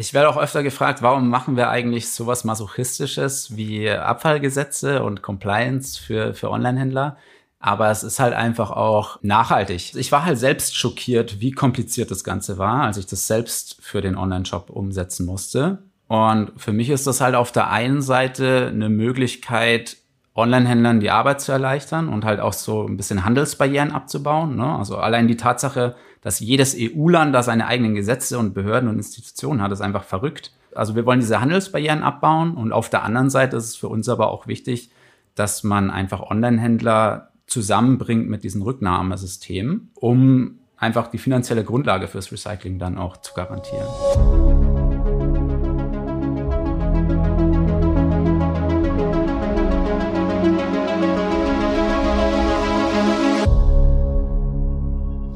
Ich werde auch öfter gefragt, warum machen wir eigentlich sowas Masochistisches wie Abfallgesetze und Compliance für, für Online-Händler? Aber es ist halt einfach auch nachhaltig. Ich war halt selbst schockiert, wie kompliziert das Ganze war, als ich das selbst für den Online-Shop umsetzen musste. Und für mich ist das halt auf der einen Seite eine Möglichkeit, Online-Händlern die Arbeit zu erleichtern und halt auch so ein bisschen Handelsbarrieren abzubauen. Ne? Also allein die Tatsache, dass jedes EU-Land da seine eigenen Gesetze und Behörden und Institutionen hat, ist einfach verrückt. Also wir wollen diese Handelsbarrieren abbauen und auf der anderen Seite ist es für uns aber auch wichtig, dass man einfach Online-Händler zusammenbringt mit diesen Rücknahmesystemen, um einfach die finanzielle Grundlage fürs Recycling dann auch zu garantieren.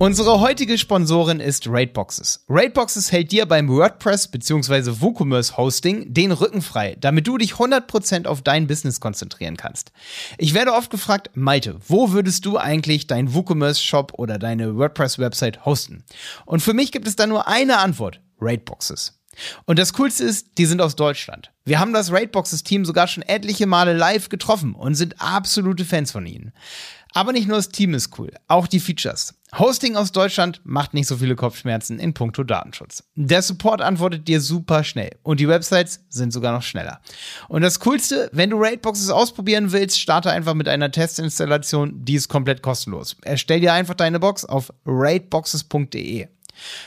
Unsere heutige Sponsorin ist Raidboxes. Raidboxes hält dir beim WordPress bzw. WooCommerce Hosting den Rücken frei, damit du dich 100% auf dein Business konzentrieren kannst. Ich werde oft gefragt, Malte, wo würdest du eigentlich deinen WooCommerce Shop oder deine WordPress Website hosten? Und für mich gibt es da nur eine Antwort, Raidboxes. Und das Coolste ist, die sind aus Deutschland. Wir haben das Raidboxes-Team sogar schon etliche Male live getroffen und sind absolute Fans von ihnen. Aber nicht nur das Team ist cool, auch die Features. Hosting aus Deutschland macht nicht so viele Kopfschmerzen in puncto Datenschutz. Der Support antwortet dir super schnell und die Websites sind sogar noch schneller. Und das Coolste, wenn du Raidboxes ausprobieren willst, starte einfach mit einer Testinstallation, die ist komplett kostenlos. Erstell dir einfach deine Box auf raidboxes.de.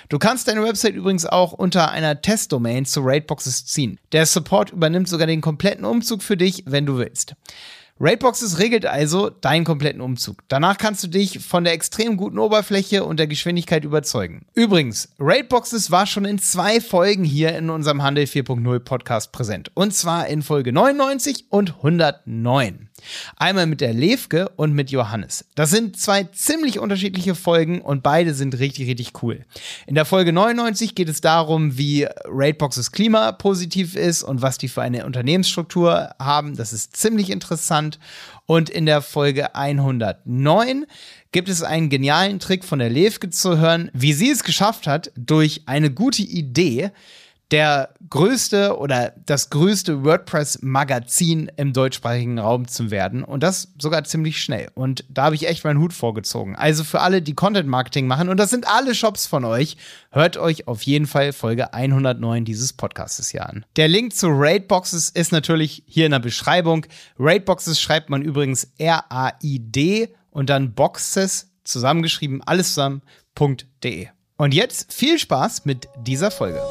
Du kannst deine Website übrigens auch unter einer Testdomain zu Raidboxes ziehen. Der Support übernimmt sogar den kompletten Umzug für dich, wenn du willst. Raidboxes regelt also deinen kompletten Umzug. Danach kannst du dich von der extrem guten Oberfläche und der Geschwindigkeit überzeugen. Übrigens, Raidboxes war schon in zwei Folgen hier in unserem Handel 4.0 Podcast präsent. Und zwar in Folge 99 und 109. Einmal mit der Levke und mit Johannes. Das sind zwei ziemlich unterschiedliche Folgen und beide sind richtig, richtig cool. In der Folge 99 geht es darum, wie Raidboxes klimapositiv ist und was die für eine Unternehmensstruktur haben. Das ist ziemlich interessant. Und in der Folge 109 gibt es einen genialen Trick von der Levke zu hören, wie sie es geschafft hat, durch eine gute Idee der größte oder das größte WordPress-Magazin im deutschsprachigen Raum zu werden. Und das sogar ziemlich schnell. Und da habe ich echt meinen Hut vorgezogen. Also für alle, die Content-Marketing machen, und das sind alle Shops von euch, hört euch auf jeden Fall Folge 109 dieses Podcasts hier an. Der Link zu Raidboxes ist natürlich hier in der Beschreibung. Raidboxes schreibt man übrigens R-A-I-D und dann Boxes zusammengeschrieben, alles zusammen.de. Und jetzt viel Spaß mit dieser Folge.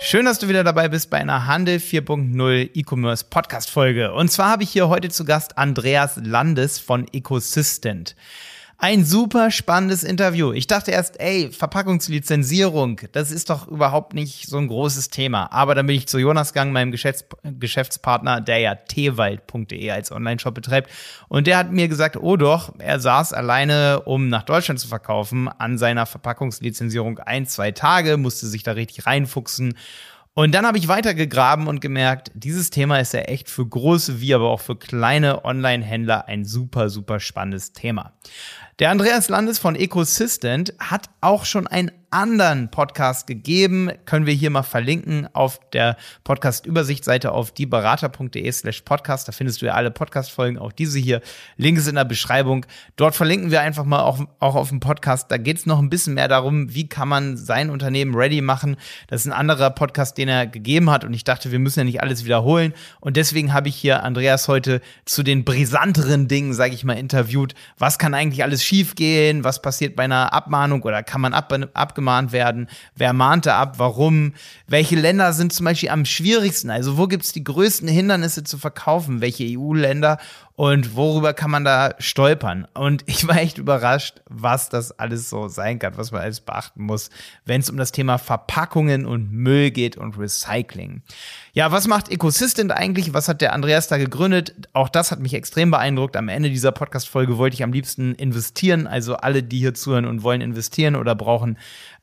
Schön, dass du wieder dabei bist bei einer Handel 4.0 E-Commerce Podcast Folge. Und zwar habe ich hier heute zu Gast Andreas Landes von Ecosystent. Ein super spannendes Interview. Ich dachte erst, ey, Verpackungslizenzierung, das ist doch überhaupt nicht so ein großes Thema. Aber dann bin ich zu Jonas gegangen, meinem Geschäfts Geschäftspartner, der ja tewald.de als Online-Shop betreibt. Und der hat mir gesagt, oh doch, er saß alleine, um nach Deutschland zu verkaufen, an seiner Verpackungslizenzierung ein, zwei Tage, musste sich da richtig reinfuchsen. Und dann habe ich weitergegraben und gemerkt, dieses Thema ist ja echt für große wie aber auch für kleine Online-Händler ein super, super spannendes Thema. Der Andreas Landes von Ecosystent hat auch schon ein anderen Podcast gegeben. Können wir hier mal verlinken auf der Podcast-Übersichtsseite auf dieberater.de slash podcast. Da findest du ja alle Podcast-Folgen, auch diese hier. Link ist in der Beschreibung. Dort verlinken wir einfach mal auch, auch auf dem Podcast. Da geht es noch ein bisschen mehr darum, wie kann man sein Unternehmen ready machen. Das ist ein anderer Podcast, den er gegeben hat. Und ich dachte, wir müssen ja nicht alles wiederholen. Und deswegen habe ich hier Andreas heute zu den brisanteren Dingen, sage ich mal, interviewt. Was kann eigentlich alles schiefgehen? Was passiert bei einer Abmahnung oder kann man ab, ab abgemahnt werden? Wer mahnte ab? Warum? Welche Länder sind zum Beispiel am schwierigsten? Also wo gibt es die größten Hindernisse zu verkaufen? Welche EU-Länder? und worüber kann man da stolpern? Und ich war echt überrascht, was das alles so sein kann, was man alles beachten muss, wenn es um das Thema Verpackungen und Müll geht und Recycling. Ja, was macht Ecosystem eigentlich? Was hat der Andreas da gegründet? Auch das hat mich extrem beeindruckt. Am Ende dieser Podcast-Folge wollte ich am liebsten investieren. Also alle, die hier zuhören und wollen investieren oder brauchen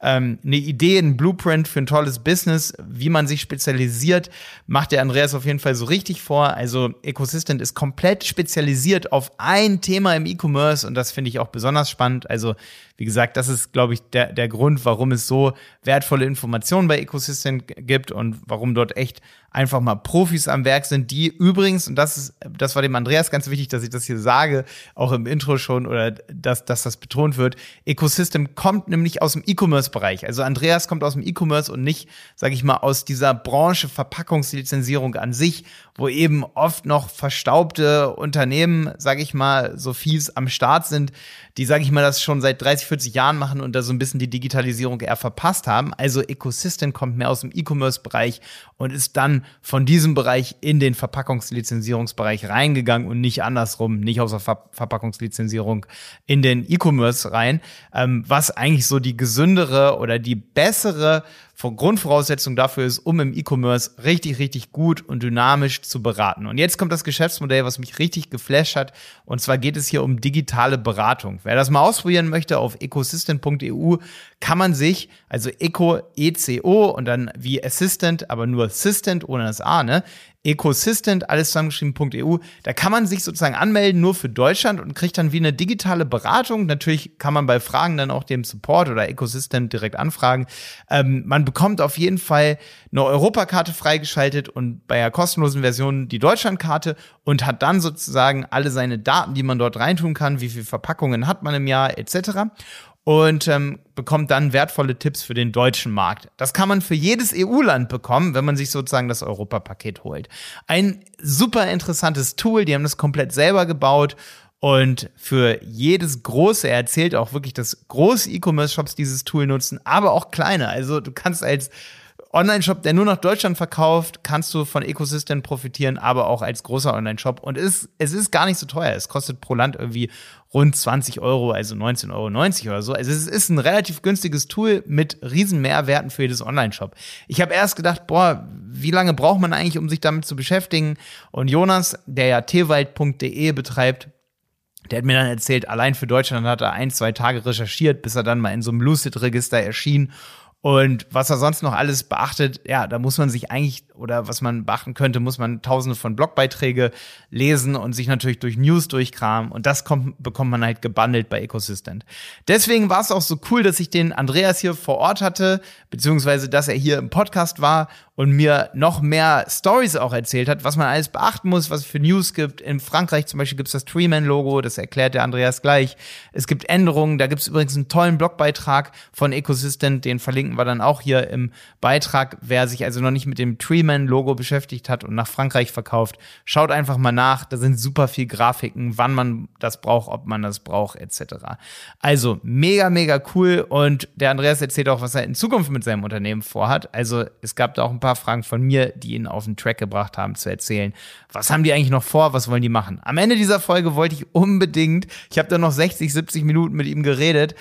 ähm, eine Idee, ein Blueprint für ein tolles Business, wie man sich spezialisiert, macht der Andreas auf jeden Fall so richtig vor. Also Ecosystem ist komplett spezialisiert auf ein Thema im E-Commerce und das finde ich auch besonders spannend. Also wie gesagt, das ist, glaube ich, der, der Grund, warum es so wertvolle Informationen bei Ecosystem gibt und warum dort echt einfach mal Profis am Werk sind, die übrigens, und das ist, das war dem Andreas ganz wichtig, dass ich das hier sage, auch im Intro schon oder dass, dass das betont wird. Ecosystem kommt nämlich aus dem E-Commerce-Bereich. Also Andreas kommt aus dem E-Commerce und nicht, sage ich mal, aus dieser Branche Verpackungslizenzierung an sich, wo eben oft noch verstaubte Unternehmen, sage ich mal, so fies am Start sind, die, sage ich mal, das schon seit 30, 40 Jahren machen und da so ein bisschen die Digitalisierung eher verpasst haben. Also Ecosystem kommt mehr aus dem E-Commerce-Bereich und ist dann von diesem Bereich in den Verpackungslizenzierungsbereich reingegangen und nicht andersrum, nicht aus der Ver Verpackungslizenzierung in den E-Commerce rein, ähm, was eigentlich so die gesündere oder die bessere Grundvoraussetzung dafür ist, um im E-Commerce richtig, richtig gut und dynamisch zu beraten. Und jetzt kommt das Geschäftsmodell, was mich richtig geflasht hat. Und zwar geht es hier um digitale Beratung. Wer das mal ausprobieren möchte, auf ecosystem.eu kann man sich, also Eco, ECO und dann wie Assistant, aber nur Assistant ohne das A, ne? Ecosystent, alles zusammengeschrieben.eu. Da kann man sich sozusagen anmelden, nur für Deutschland und kriegt dann wie eine digitale Beratung. Natürlich kann man bei Fragen dann auch dem Support oder Ecosystem direkt anfragen. Ähm, man bekommt auf jeden Fall eine Europakarte freigeschaltet und bei der kostenlosen Version die Deutschlandkarte und hat dann sozusagen alle seine Daten, die man dort reintun kann, wie viele Verpackungen hat man im Jahr etc und ähm, bekommt dann wertvolle Tipps für den deutschen Markt. Das kann man für jedes EU-Land bekommen, wenn man sich sozusagen das Europapaket holt. Ein super interessantes Tool, die haben das komplett selber gebaut und für jedes große, er erzählt auch wirklich, dass große E-Commerce-Shops dieses Tool nutzen, aber auch kleine. Also du kannst als Online-Shop, der nur nach Deutschland verkauft, kannst du von Ecosystem profitieren, aber auch als großer Online-Shop. Und es, ist, es ist gar nicht so teuer. Es kostet pro Land irgendwie rund 20 Euro, also 19,90 Euro oder so. Also es ist ein relativ günstiges Tool mit riesen Mehrwerten für jedes Online-Shop. Ich habe erst gedacht, boah, wie lange braucht man eigentlich, um sich damit zu beschäftigen? Und Jonas, der ja tewald.de betreibt, der hat mir dann erzählt, allein für Deutschland hat er ein, zwei Tage recherchiert, bis er dann mal in so einem Lucid-Register erschien und was er sonst noch alles beachtet, ja, da muss man sich eigentlich, oder was man beachten könnte, muss man tausende von Blogbeiträge lesen und sich natürlich durch News durchkramen. Und das kommt, bekommt man halt gebundelt bei Ecosystem. Deswegen war es auch so cool, dass ich den Andreas hier vor Ort hatte, beziehungsweise dass er hier im Podcast war und mir noch mehr Stories auch erzählt hat, was man alles beachten muss, was es für News gibt. In Frankreich zum Beispiel gibt es das Treeman-Logo, das erklärt der Andreas gleich. Es gibt Änderungen, da gibt es übrigens einen tollen Blogbeitrag von Ecosystem, den verlinken wir dann auch hier im Beitrag. Wer sich also noch nicht mit dem Treeman-Logo beschäftigt hat und nach Frankreich verkauft, schaut einfach mal nach. Da sind super viel Grafiken, wann man das braucht, ob man das braucht, etc. Also mega, mega cool. Und der Andreas erzählt auch, was er in Zukunft mit seinem Unternehmen vorhat. Also es gab da auch ein paar Fragen von mir, die ihn auf den Track gebracht haben, zu erzählen. Was haben die eigentlich noch vor? Was wollen die machen? Am Ende dieser Folge wollte ich unbedingt, ich habe da noch 60, 70 Minuten mit ihm geredet.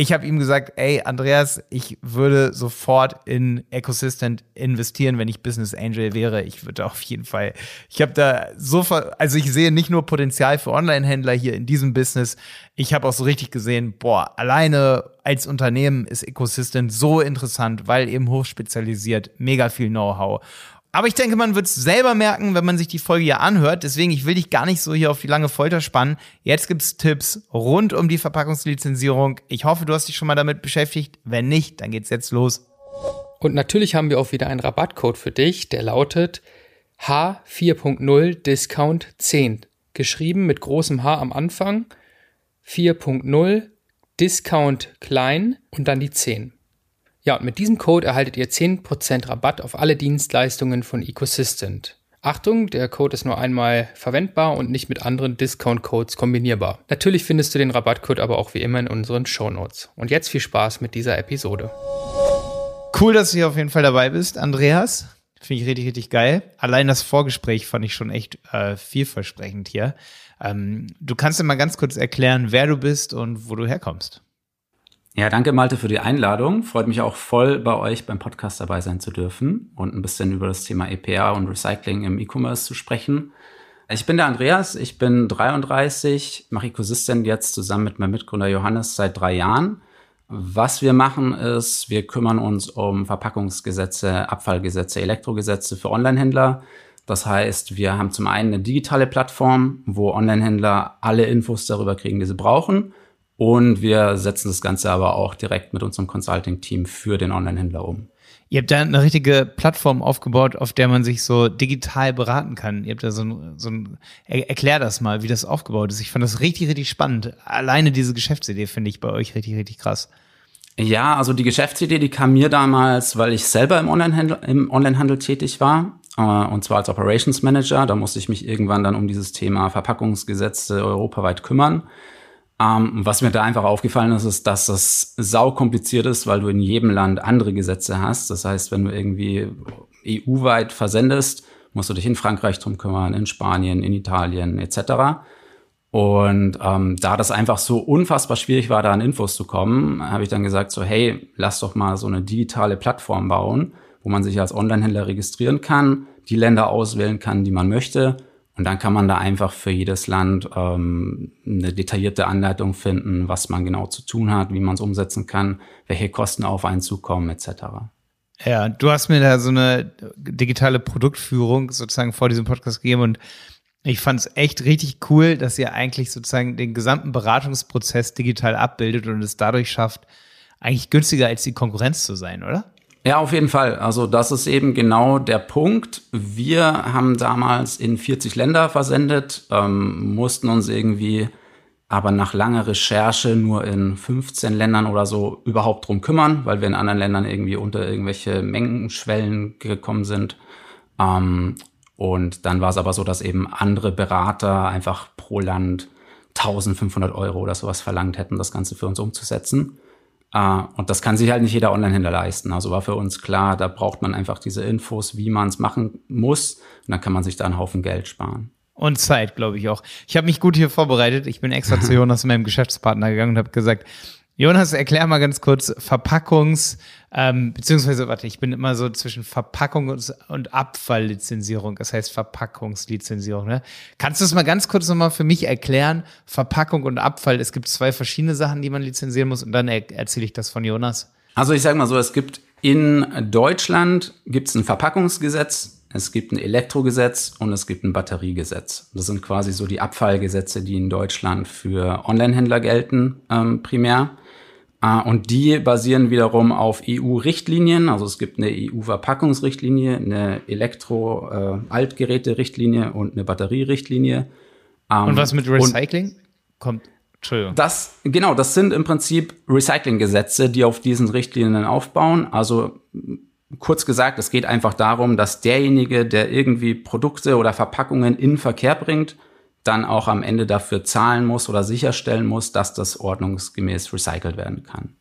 Ich habe ihm gesagt, ey, Andreas, ich würde sofort in Ecosystem investieren, wenn ich Business Angel wäre. Ich würde auf jeden Fall, ich habe da so, also ich sehe nicht nur Potenzial für Online-Händler hier in diesem Business. Ich habe auch so richtig gesehen, boah, alleine als Unternehmen ist Ecosystem so interessant, weil eben hochspezialisiert, mega viel Know-how. Aber ich denke, man wird es selber merken, wenn man sich die Folge hier anhört. Deswegen, ich will dich gar nicht so hier auf die lange Folter spannen. Jetzt gibt's Tipps rund um die Verpackungslizenzierung. Ich hoffe, du hast dich schon mal damit beschäftigt. Wenn nicht, dann geht's jetzt los. Und natürlich haben wir auch wieder einen Rabattcode für dich, der lautet H4.0 Discount 10. Geschrieben mit großem H am Anfang. 4.0 Discount klein und dann die 10. Ja, und mit diesem Code erhaltet ihr 10% Rabatt auf alle Dienstleistungen von Ecosystent. Achtung, der Code ist nur einmal verwendbar und nicht mit anderen Discount-Codes kombinierbar. Natürlich findest du den Rabattcode aber auch wie immer in unseren Shownotes. Und jetzt viel Spaß mit dieser Episode. Cool, dass du hier auf jeden Fall dabei bist, Andreas. Finde ich richtig, richtig geil. Allein das Vorgespräch fand ich schon echt äh, vielversprechend hier. Ähm, du kannst dir mal ganz kurz erklären, wer du bist und wo du herkommst. Ja, danke Malte für die Einladung. Freut mich auch voll, bei euch beim Podcast dabei sein zu dürfen und ein bisschen über das Thema EPA und Recycling im E-Commerce zu sprechen. Ich bin der Andreas, ich bin 33, mache Ecosystem jetzt zusammen mit meinem Mitgründer Johannes seit drei Jahren. Was wir machen ist, wir kümmern uns um Verpackungsgesetze, Abfallgesetze, Elektrogesetze für Onlinehändler. Das heißt, wir haben zum einen eine digitale Plattform, wo Online-Händler alle Infos darüber kriegen, die sie brauchen. Und wir setzen das Ganze aber auch direkt mit unserem Consulting-Team für den Online-Händler um. Ihr habt da eine richtige Plattform aufgebaut, auf der man sich so digital beraten kann. Ihr habt da so ein, so ein erklär das mal, wie das aufgebaut ist. Ich fand das richtig, richtig spannend. Alleine diese Geschäftsidee finde ich bei euch richtig, richtig krass. Ja, also die Geschäftsidee, die kam mir damals, weil ich selber im Onlinehandel, im Onlinehandel tätig war. Äh, und zwar als Operations Manager. Da musste ich mich irgendwann dann um dieses Thema Verpackungsgesetze europaweit kümmern. Ähm, was mir da einfach aufgefallen ist, ist, dass das sau kompliziert ist, weil du in jedem Land andere Gesetze hast. Das heißt, wenn du irgendwie EU-weit versendest, musst du dich in Frankreich drum kümmern, in Spanien, in Italien etc. Und ähm, da das einfach so unfassbar schwierig war, da an Infos zu kommen, habe ich dann gesagt, so hey, lass doch mal so eine digitale Plattform bauen, wo man sich als Onlinehändler registrieren kann, die Länder auswählen kann, die man möchte und dann kann man da einfach für jedes Land ähm, eine detaillierte Anleitung finden, was man genau zu tun hat, wie man es umsetzen kann, welche Kosten auf einen zukommen, etc. Ja, du hast mir da so eine digitale Produktführung sozusagen vor diesem Podcast gegeben und ich fand es echt richtig cool, dass ihr eigentlich sozusagen den gesamten Beratungsprozess digital abbildet und es dadurch schafft, eigentlich günstiger als die Konkurrenz zu sein, oder? Ja, auf jeden Fall. Also das ist eben genau der Punkt. Wir haben damals in 40 Länder versendet, ähm, mussten uns irgendwie aber nach langer Recherche nur in 15 Ländern oder so überhaupt drum kümmern, weil wir in anderen Ländern irgendwie unter irgendwelche Mengenschwellen gekommen sind. Ähm, und dann war es aber so, dass eben andere Berater einfach pro Land 1500 Euro oder sowas verlangt hätten, das Ganze für uns umzusetzen. Uh, und das kann sich halt nicht jeder Online-Händler leisten. Also war für uns klar, da braucht man einfach diese Infos, wie man es machen muss. Und dann kann man sich da einen Haufen Geld sparen. Und Zeit, glaube ich auch. Ich habe mich gut hier vorbereitet. Ich bin extra zu Jonas, meinem Geschäftspartner, gegangen und habe gesagt, Jonas, erklär mal ganz kurz Verpackungs- ähm, beziehungsweise, warte, ich bin immer so zwischen Verpackung und, Abfalllizenzierung, das heißt Verpackungslizenzierung. Ne? Kannst du es mal ganz kurz nochmal für mich erklären? Verpackung und Abfall, es gibt zwei verschiedene Sachen, die man lizenzieren muss und dann er erzähle ich das von Jonas. Also ich sage mal so, es gibt in Deutschland gibt's ein Verpackungsgesetz, es gibt ein Elektrogesetz und es gibt ein Batteriegesetz. Das sind quasi so die Abfallgesetze, die in Deutschland für Onlinehändler gelten, ähm, primär. Uh, und die basieren wiederum auf EU-Richtlinien. Also es gibt eine EU-Verpackungsrichtlinie, eine Elektro-Altgeräte-Richtlinie und eine Batterierichtlinie. Um, und was mit Recycling? Kommt. Entschuldigung. Das, genau, das sind im Prinzip Recycling-Gesetze, die auf diesen Richtlinien aufbauen. Also kurz gesagt, es geht einfach darum, dass derjenige, der irgendwie Produkte oder Verpackungen in Verkehr bringt, dann auch am Ende dafür zahlen muss oder sicherstellen muss, dass das ordnungsgemäß recycelt werden kann.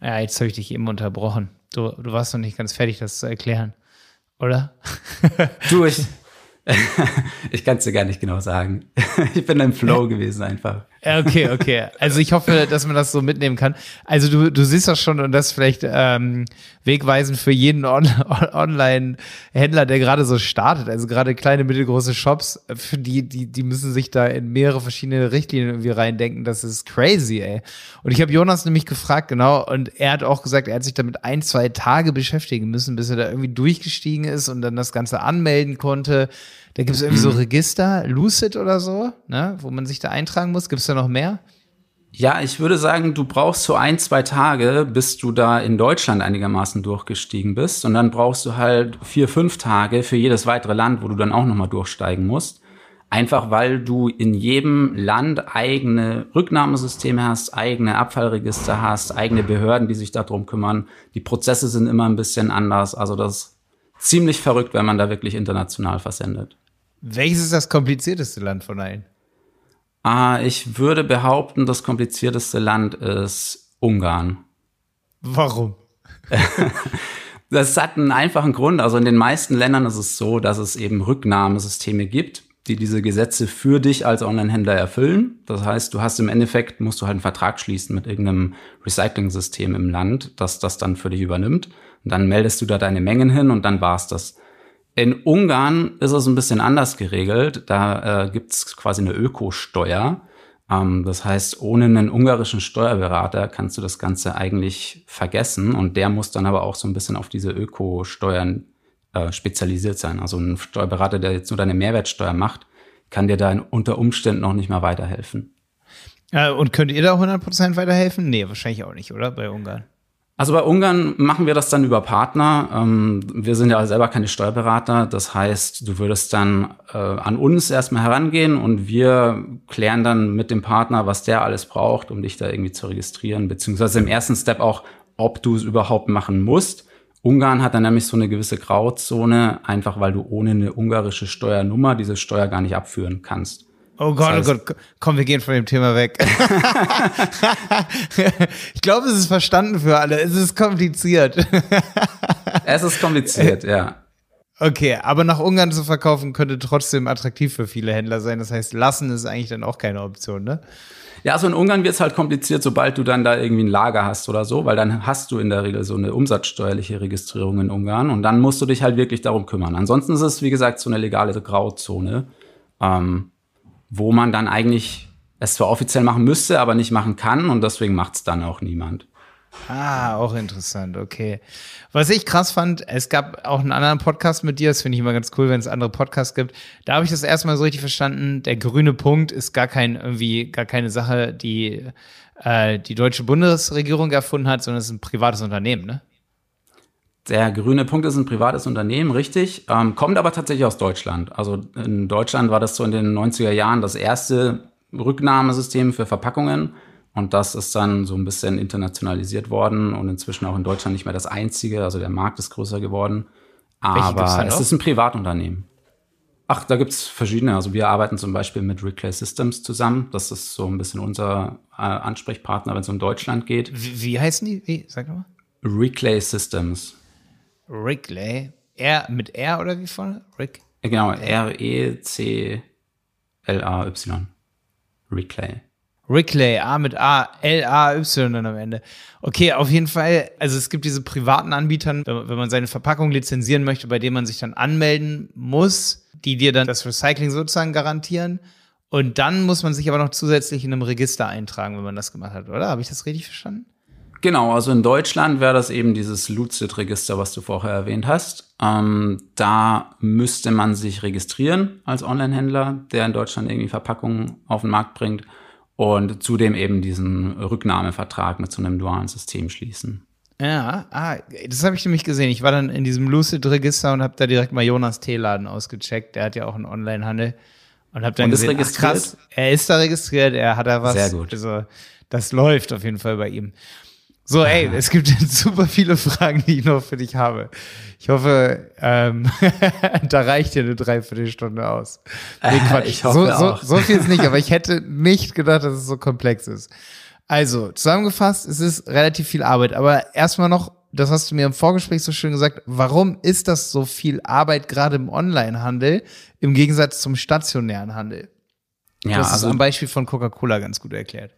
Ja, jetzt habe ich dich eben unterbrochen. Du, du warst noch nicht ganz fertig, das zu erklären, oder? du, ich, ich kann es dir gar nicht genau sagen. ich bin im Flow gewesen einfach. Okay, okay. Also ich hoffe, dass man das so mitnehmen kann. Also du, du siehst das schon und das vielleicht ähm, wegweisend für jeden On Online-Händler, der gerade so startet. Also gerade kleine, mittelgroße Shops, für die, die, die müssen sich da in mehrere verschiedene Richtlinien irgendwie reindenken. Das ist crazy, ey. Und ich habe Jonas nämlich gefragt, genau, und er hat auch gesagt, er hat sich damit ein, zwei Tage beschäftigen müssen, bis er da irgendwie durchgestiegen ist und dann das Ganze anmelden konnte. Da gibt es irgendwie so mhm. Register, Lucid oder so, ne, wo man sich da eintragen muss. Gibt es da noch mehr? Ja, ich würde sagen, du brauchst so ein, zwei Tage, bis du da in Deutschland einigermaßen durchgestiegen bist. Und dann brauchst du halt vier, fünf Tage für jedes weitere Land, wo du dann auch nochmal durchsteigen musst. Einfach weil du in jedem Land eigene Rücknahmesysteme hast, eigene Abfallregister hast, eigene Behörden, die sich darum kümmern. Die Prozesse sind immer ein bisschen anders. Also das ziemlich verrückt, wenn man da wirklich international versendet. Welches ist das komplizierteste Land von allen? Ah, ich würde behaupten, das komplizierteste Land ist Ungarn. Warum? das hat einen einfachen Grund. Also in den meisten Ländern ist es so, dass es eben Rücknahmesysteme gibt, die diese Gesetze für dich als Online-Händler erfüllen. Das heißt, du hast im Endeffekt, musst du halt einen Vertrag schließen mit irgendeinem Recycling-System im Land, das das dann für dich übernimmt. Und dann meldest du da deine Mengen hin und dann war's das. In Ungarn ist es ein bisschen anders geregelt. Da äh, gibt es quasi eine Ökosteuer. Ähm, das heißt, ohne einen ungarischen Steuerberater kannst du das Ganze eigentlich vergessen. Und der muss dann aber auch so ein bisschen auf diese Ökosteuern äh, spezialisiert sein. Also ein Steuerberater, der jetzt nur deine Mehrwertsteuer macht, kann dir da unter Umständen noch nicht mal weiterhelfen. Äh, und könnt ihr da 100% weiterhelfen? Nee, wahrscheinlich auch nicht, oder? Bei Ungarn. Also bei Ungarn machen wir das dann über Partner. Ähm, wir sind ja selber keine Steuerberater. Das heißt, du würdest dann äh, an uns erstmal herangehen und wir klären dann mit dem Partner, was der alles braucht, um dich da irgendwie zu registrieren, beziehungsweise im ersten Step auch, ob du es überhaupt machen musst. Ungarn hat dann nämlich so eine gewisse Grauzone, einfach weil du ohne eine ungarische Steuernummer diese Steuer gar nicht abführen kannst. Oh Gott, das oh heißt, oh Gott, komm, wir gehen von dem Thema weg. ich glaube, es ist verstanden für alle. Es ist kompliziert. es ist kompliziert, ja. Okay, aber nach Ungarn zu verkaufen könnte trotzdem attraktiv für viele Händler sein. Das heißt, lassen ist eigentlich dann auch keine Option, ne? Ja, also in Ungarn wird es halt kompliziert, sobald du dann da irgendwie ein Lager hast oder so, weil dann hast du in der Regel so eine umsatzsteuerliche Registrierung in Ungarn und dann musst du dich halt wirklich darum kümmern. Ansonsten ist es, wie gesagt, so eine legale Grauzone. Ähm, wo man dann eigentlich es zwar offiziell machen müsste, aber nicht machen kann und deswegen macht es dann auch niemand. Ah, auch interessant, okay. Was ich krass fand, es gab auch einen anderen Podcast mit dir, das finde ich immer ganz cool, wenn es andere Podcasts gibt. Da habe ich das erstmal so richtig verstanden, der grüne Punkt ist gar kein, irgendwie, gar keine Sache, die äh, die deutsche Bundesregierung erfunden hat, sondern es ist ein privates Unternehmen, ne? Der grüne Punkt ist ein privates Unternehmen, richtig, ähm, kommt aber tatsächlich aus Deutschland. Also in Deutschland war das so in den 90er Jahren das erste Rücknahmesystem für Verpackungen. Und das ist dann so ein bisschen internationalisiert worden und inzwischen auch in Deutschland nicht mehr das einzige. Also der Markt ist größer geworden. Aber es ist ein Privatunternehmen. Ach, da gibt's verschiedene. Also wir arbeiten zum Beispiel mit Reclay Systems zusammen. Das ist so ein bisschen unser äh, Ansprechpartner, wenn es um Deutschland geht. Wie, wie heißen die? Wie? Sag mal. Reclay Systems. Rickley. R mit R oder wie vorne? Rick? Genau, R-E-C-L-A-Y. Rickley. Rickley, A mit A, L-A-Y dann am Ende. Okay, auf jeden Fall, also es gibt diese privaten Anbietern, wenn man seine Verpackung lizenzieren möchte, bei denen man sich dann anmelden muss, die dir dann das Recycling sozusagen garantieren. Und dann muss man sich aber noch zusätzlich in einem Register eintragen, wenn man das gemacht hat, oder? Habe ich das richtig verstanden? Genau, also in Deutschland wäre das eben dieses Lucid-Register, was du vorher erwähnt hast. Ähm, da müsste man sich registrieren als Online-Händler, der in Deutschland irgendwie Verpackungen auf den Markt bringt und zudem eben diesen Rücknahmevertrag mit so einem dualen System schließen. Ja, ah, das habe ich nämlich gesehen. Ich war dann in diesem Lucid-Register und habe da direkt mal Jonas Teeladen ausgecheckt. Der hat ja auch einen Online-Handel. Und habe dann und gesehen, ach, krass, er ist da registriert, er hat da was. Sehr gut. Also, das läuft auf jeden Fall bei ihm. So, ey, es gibt super viele Fragen, die ich noch für dich habe. Ich hoffe, ähm, da reicht dir eine Dreiviertelstunde aus. Nee, Quatsch. ich hoffe so, so, so viel ist nicht, aber ich hätte nicht gedacht, dass es so komplex ist. Also, zusammengefasst, es ist relativ viel Arbeit, aber erstmal noch, das hast du mir im Vorgespräch so schön gesagt, warum ist das so viel Arbeit gerade im Onlinehandel im Gegensatz zum stationären Handel? Ja, das ist also, am Beispiel von Coca-Cola ganz gut erklärt.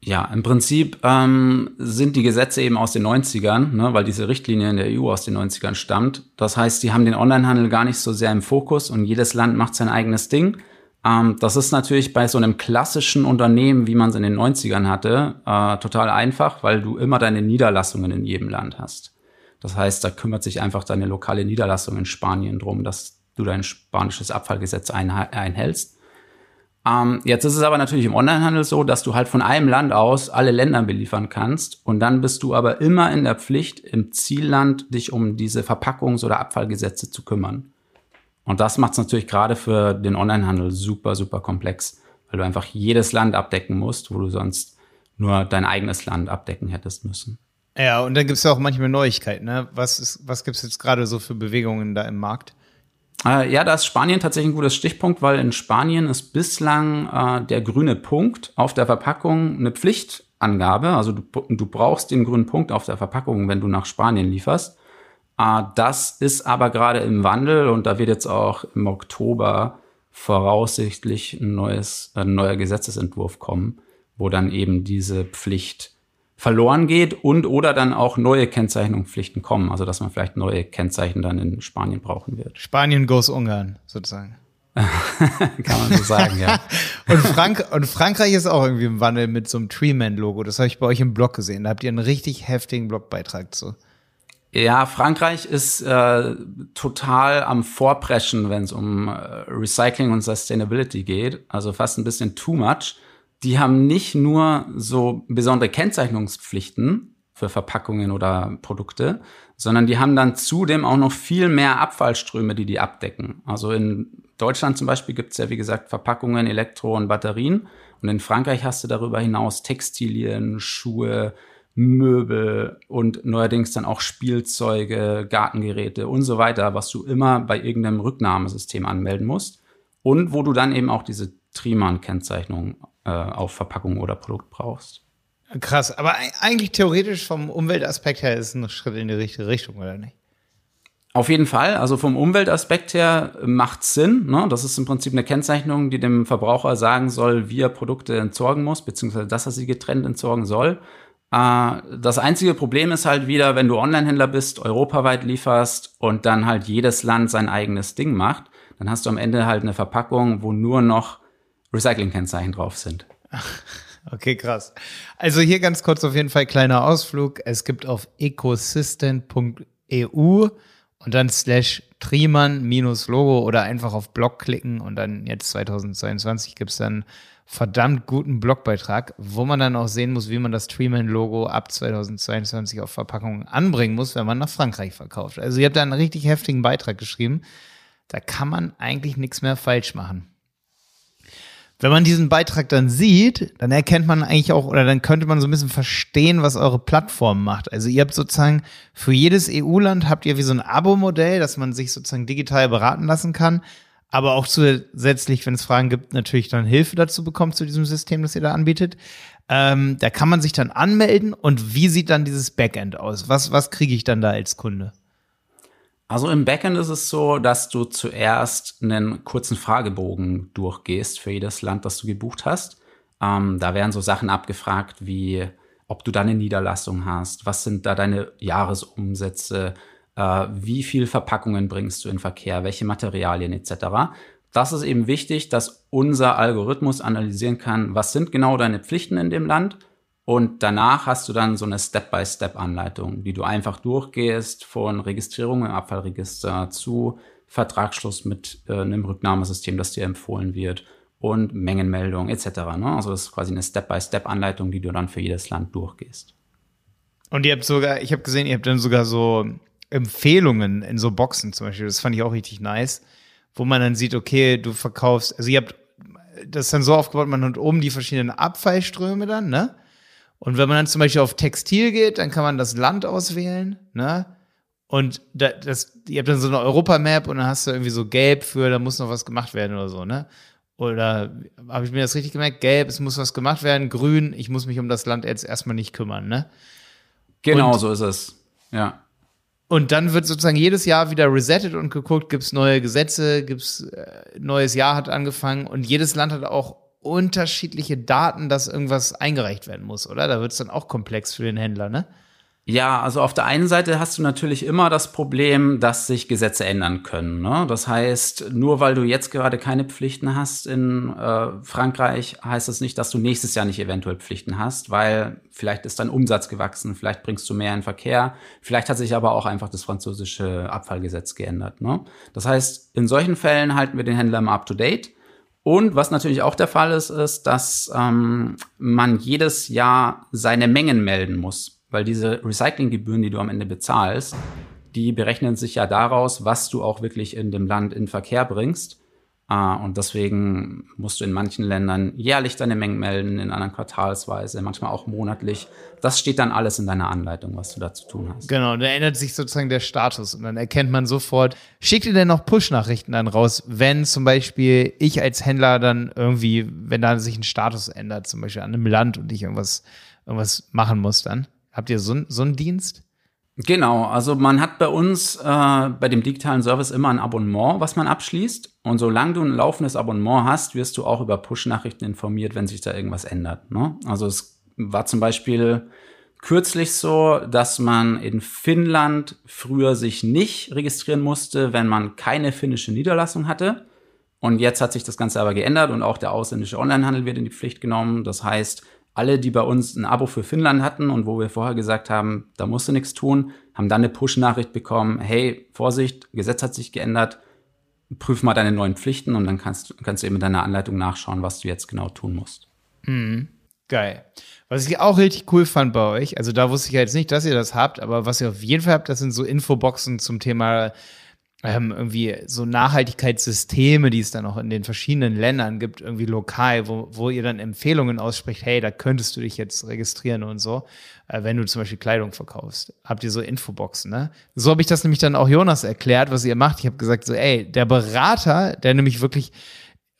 Ja, im Prinzip ähm, sind die Gesetze eben aus den 90ern, ne, weil diese Richtlinie in der EU aus den 90ern stammt. Das heißt, die haben den Onlinehandel gar nicht so sehr im Fokus und jedes Land macht sein eigenes Ding. Ähm, das ist natürlich bei so einem klassischen Unternehmen, wie man es in den 90ern hatte, äh, total einfach, weil du immer deine Niederlassungen in jedem Land hast. Das heißt, da kümmert sich einfach deine lokale Niederlassung in Spanien drum, dass du dein spanisches Abfallgesetz einhältst. Ähm, jetzt ist es aber natürlich im Onlinehandel so, dass du halt von einem Land aus alle Länder beliefern kannst und dann bist du aber immer in der Pflicht, im Zielland dich um diese Verpackungs- oder Abfallgesetze zu kümmern. Und das macht es natürlich gerade für den Onlinehandel super, super komplex, weil du einfach jedes Land abdecken musst, wo du sonst nur dein eigenes Land abdecken hättest müssen. Ja, und dann gibt es ja auch manchmal Neuigkeiten. Ne? Was, was gibt es jetzt gerade so für Bewegungen da im Markt? Äh, ja, da ist Spanien tatsächlich ein gutes Stichpunkt, weil in Spanien ist bislang äh, der grüne Punkt auf der Verpackung eine Pflichtangabe. Also du, du brauchst den grünen Punkt auf der Verpackung, wenn du nach Spanien lieferst. Äh, das ist aber gerade im Wandel und da wird jetzt auch im Oktober voraussichtlich ein, neues, ein neuer Gesetzesentwurf kommen, wo dann eben diese Pflicht verloren geht und oder dann auch neue Kennzeichnungspflichten kommen, also dass man vielleicht neue Kennzeichen dann in Spanien brauchen wird. Spanien goes Ungarn, sozusagen. Kann man so sagen, ja. und, Frank und Frankreich ist auch irgendwie im Wandel mit so einem Treeman-Logo. Das habe ich bei euch im Blog gesehen. Da habt ihr einen richtig heftigen Blogbeitrag zu. Ja, Frankreich ist äh, total am Vorpreschen, wenn es um äh, Recycling und Sustainability geht. Also fast ein bisschen too much. Die haben nicht nur so besondere Kennzeichnungspflichten für Verpackungen oder Produkte, sondern die haben dann zudem auch noch viel mehr Abfallströme, die die abdecken. Also in Deutschland zum Beispiel gibt es ja, wie gesagt, Verpackungen, Elektro- und Batterien. Und in Frankreich hast du darüber hinaus Textilien, Schuhe, Möbel und neuerdings dann auch Spielzeuge, Gartengeräte und so weiter, was du immer bei irgendeinem Rücknahmesystem anmelden musst. Und wo du dann eben auch diese Triman-Kennzeichnung äh, auf Verpackung oder Produkt brauchst. Krass, aber eigentlich theoretisch vom Umweltaspekt her ist es ein Schritt in die richtige Richtung, oder nicht? Auf jeden Fall. Also vom Umweltaspekt her macht Sinn. Ne? Das ist im Prinzip eine Kennzeichnung, die dem Verbraucher sagen soll, wie er Produkte entsorgen muss, beziehungsweise dass er sie getrennt entsorgen soll. Äh, das einzige Problem ist halt wieder, wenn du Online-Händler bist, europaweit lieferst und dann halt jedes Land sein eigenes Ding macht, dann hast du am Ende halt eine Verpackung, wo nur noch Recycling-Kennzeichen drauf sind. Okay, krass. Also hier ganz kurz auf jeden Fall kleiner Ausflug. Es gibt auf ecosystem.eu und dann slash Triman minus Logo oder einfach auf Blog klicken und dann jetzt 2022 gibt es dann verdammt guten Blogbeitrag, wo man dann auch sehen muss, wie man das Triman-Logo ab 2022 auf Verpackungen anbringen muss, wenn man nach Frankreich verkauft. Also ihr habt da einen richtig heftigen Beitrag geschrieben. Da kann man eigentlich nichts mehr falsch machen. Wenn man diesen Beitrag dann sieht, dann erkennt man eigentlich auch, oder dann könnte man so ein bisschen verstehen, was eure Plattform macht. Also ihr habt sozusagen für jedes EU-Land habt ihr wie so ein Abo-Modell, dass man sich sozusagen digital beraten lassen kann, aber auch zusätzlich, wenn es Fragen gibt, natürlich dann Hilfe dazu bekommt zu diesem System, das ihr da anbietet. Ähm, da kann man sich dann anmelden und wie sieht dann dieses Backend aus? Was, was kriege ich dann da als Kunde? Also im Backend ist es so, dass du zuerst einen kurzen Fragebogen durchgehst für jedes Land, das du gebucht hast. Ähm, da werden so Sachen abgefragt wie, ob du da eine Niederlassung hast, was sind da deine Jahresumsätze, äh, wie viel Verpackungen bringst du in Verkehr, welche Materialien etc. Das ist eben wichtig, dass unser Algorithmus analysieren kann, was sind genau deine Pflichten in dem Land und danach hast du dann so eine Step-by-Step-Anleitung, die du einfach durchgehst von Registrierung im Abfallregister zu Vertragsschluss mit äh, einem Rücknahmesystem, das dir empfohlen wird und Mengenmeldung etc. Ne? Also das ist quasi eine Step-by-Step-Anleitung, die du dann für jedes Land durchgehst. Und ihr habt sogar, ich habe gesehen, ihr habt dann sogar so Empfehlungen in so Boxen zum Beispiel. Das fand ich auch richtig nice, wo man dann sieht, okay, du verkaufst, also ihr habt das dann so aufgebaut, man hat oben die verschiedenen Abfallströme dann, ne? Und wenn man dann zum Beispiel auf Textil geht, dann kann man das Land auswählen, ne? Und da, das, ihr habt dann so eine Europamap und dann hast du irgendwie so gelb für, da muss noch was gemacht werden oder so, ne? Oder habe ich mir das richtig gemerkt? Gelb, es muss was gemacht werden, grün, ich muss mich um das Land jetzt erstmal nicht kümmern, ne? Genau, und, so ist es. Ja. Und dann wird sozusagen jedes Jahr wieder resettet und geguckt, gibt's neue Gesetze, gibt's äh, neues Jahr hat angefangen und jedes Land hat auch unterschiedliche Daten, dass irgendwas eingereicht werden muss, oder? Da wird es dann auch komplex für den Händler, ne? Ja, also auf der einen Seite hast du natürlich immer das Problem, dass sich Gesetze ändern können. Ne? Das heißt, nur weil du jetzt gerade keine Pflichten hast in äh, Frankreich, heißt das nicht, dass du nächstes Jahr nicht eventuell Pflichten hast, weil vielleicht ist dein Umsatz gewachsen, vielleicht bringst du mehr in Verkehr, vielleicht hat sich aber auch einfach das französische Abfallgesetz geändert. Ne? Das heißt, in solchen Fällen halten wir den Händler immer up to date und was natürlich auch der Fall ist, ist, dass ähm, man jedes Jahr seine Mengen melden muss, weil diese Recyclinggebühren, die du am Ende bezahlst, die berechnen sich ja daraus, was du auch wirklich in dem Land in Verkehr bringst. Uh, und deswegen musst du in manchen Ländern jährlich deine Mengen melden, in anderen quartalsweise, manchmal auch monatlich. Das steht dann alles in deiner Anleitung, was du da zu tun hast. Genau, da ändert sich sozusagen der Status und dann erkennt man sofort, schickt ihr denn noch Push-Nachrichten dann raus, wenn zum Beispiel ich als Händler dann irgendwie, wenn da sich ein Status ändert, zum Beispiel an einem Land und ich irgendwas, irgendwas machen muss dann? Habt ihr so, so einen Dienst? Genau, also man hat bei uns äh, bei dem digitalen Service immer ein Abonnement, was man abschließt. Und solange du ein laufendes Abonnement hast, wirst du auch über Push-Nachrichten informiert, wenn sich da irgendwas ändert. Ne? Also es war zum Beispiel kürzlich so, dass man in Finnland früher sich nicht registrieren musste, wenn man keine finnische Niederlassung hatte. Und jetzt hat sich das Ganze aber geändert und auch der ausländische Onlinehandel wird in die Pflicht genommen. Das heißt, alle, die bei uns ein Abo für Finnland hatten und wo wir vorher gesagt haben, da musst du nichts tun, haben dann eine Push-Nachricht bekommen, hey, Vorsicht, Gesetz hat sich geändert, prüf mal deine neuen Pflichten und dann kannst, kannst du eben in deiner Anleitung nachschauen, was du jetzt genau tun musst. Mhm. Geil. Was ich auch richtig cool fand bei euch, also da wusste ich ja jetzt nicht, dass ihr das habt, aber was ihr auf jeden Fall habt, das sind so Infoboxen zum Thema ähm, irgendwie so Nachhaltigkeitssysteme, die es dann auch in den verschiedenen Ländern gibt, irgendwie lokal, wo, wo ihr dann Empfehlungen ausspricht, hey, da könntest du dich jetzt registrieren und so, äh, wenn du zum Beispiel Kleidung verkaufst. Habt ihr so Infoboxen, ne? So habe ich das nämlich dann auch Jonas erklärt, was ihr macht. Ich habe gesagt, so, ey, der Berater, der nämlich wirklich